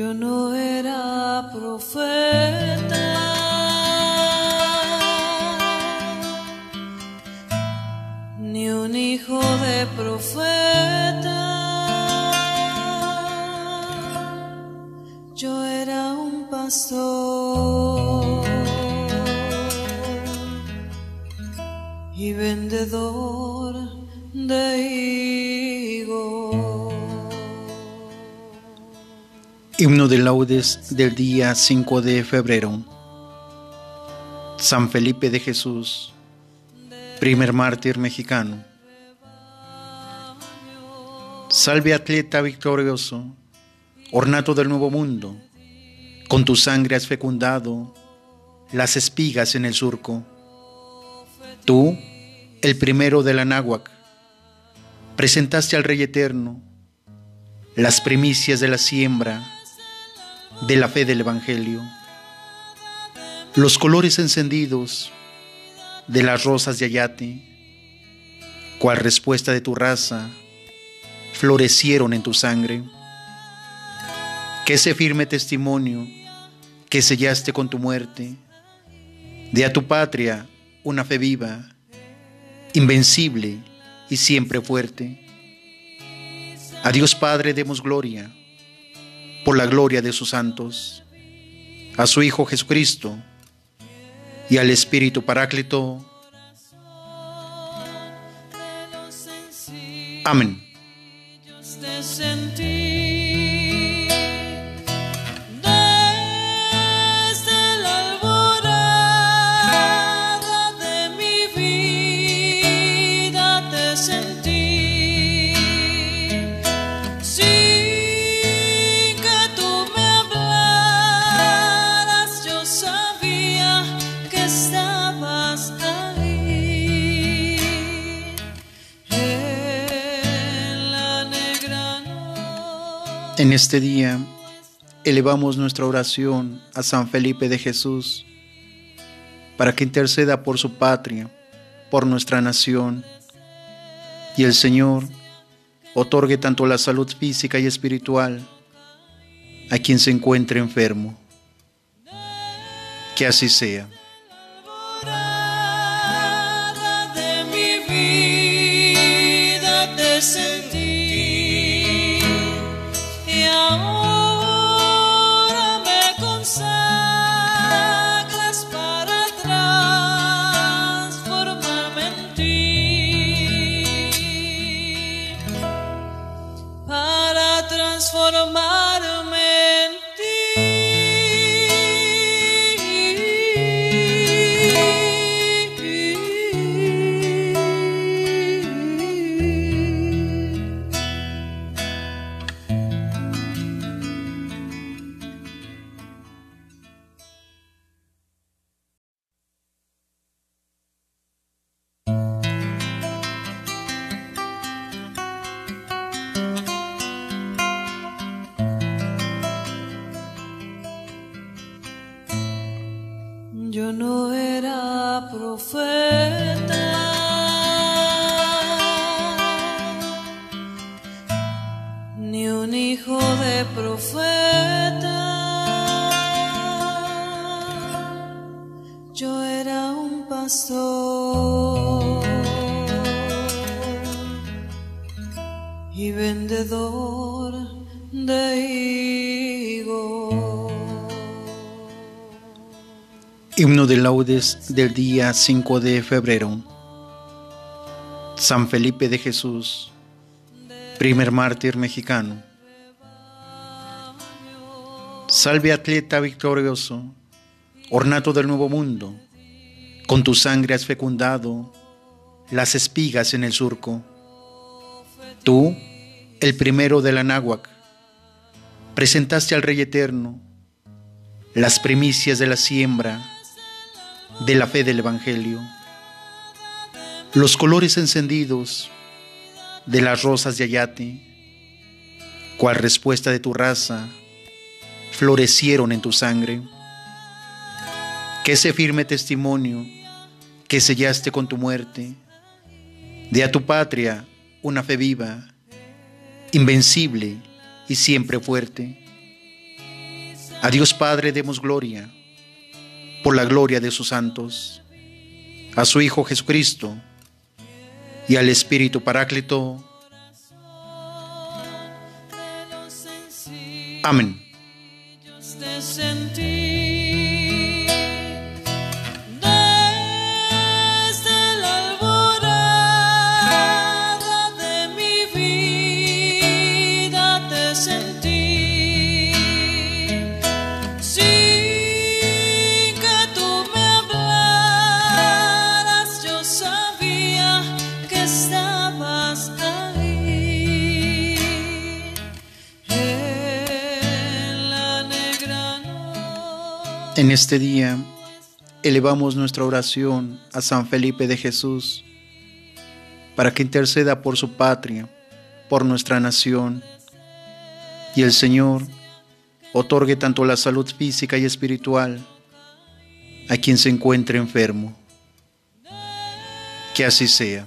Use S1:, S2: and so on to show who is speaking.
S1: no era profeta. Ni un hijo de profeta. Yo era un pastor
S2: Himno de laudes del día 5 de febrero. San Felipe de Jesús, primer mártir mexicano. Salve atleta victorioso, ornato del nuevo mundo. Con tu sangre has fecundado las espigas en el surco. Tú, el primero de la náhuac, presentaste al Rey Eterno las primicias de la siembra de la fe del Evangelio, los colores encendidos de las rosas de Ayate, cual respuesta de tu raza, florecieron en tu sangre. Que ese firme testimonio que sellaste con tu muerte, dé a tu patria una fe viva, invencible y siempre fuerte. A Dios Padre demos gloria por la gloria de sus santos, a su Hijo Jesucristo y al Espíritu Paráclito. Amén.
S1: En
S2: este día elevamos nuestra oración a San Felipe de Jesús para que interceda por su patria, por nuestra nación, y el Señor otorgue tanto la salud física y espiritual a quien se encuentre enfermo. Que así sea.
S1: Yo no era profeta. Ni un hijo de profeta. Yo era un pastor y vendedor de
S2: Himno de laudes del día 5 de febrero. San Felipe de Jesús, primer mártir mexicano. Salve atleta victorioso, ornato del nuevo mundo. Con tu sangre has fecundado las espigas en el surco. Tú, el primero de la náhuac, presentaste al Rey Eterno las primicias de la siembra de la fe del Evangelio, los colores encendidos de las rosas de Ayate, cual respuesta de tu raza, florecieron en tu sangre. Que ese firme testimonio que sellaste con tu muerte, dé a tu patria una fe viva, invencible y siempre fuerte.
S1: A Dios Padre demos gloria por la gloria de sus santos, a su Hijo Jesucristo y al Espíritu Paráclito. Amén.
S2: En
S1: este día elevamos nuestra oración a San Felipe de Jesús para que interceda por su patria, por nuestra nación, y el Señor otorgue tanto la salud física y espiritual a quien se encuentre enfermo. Que así sea.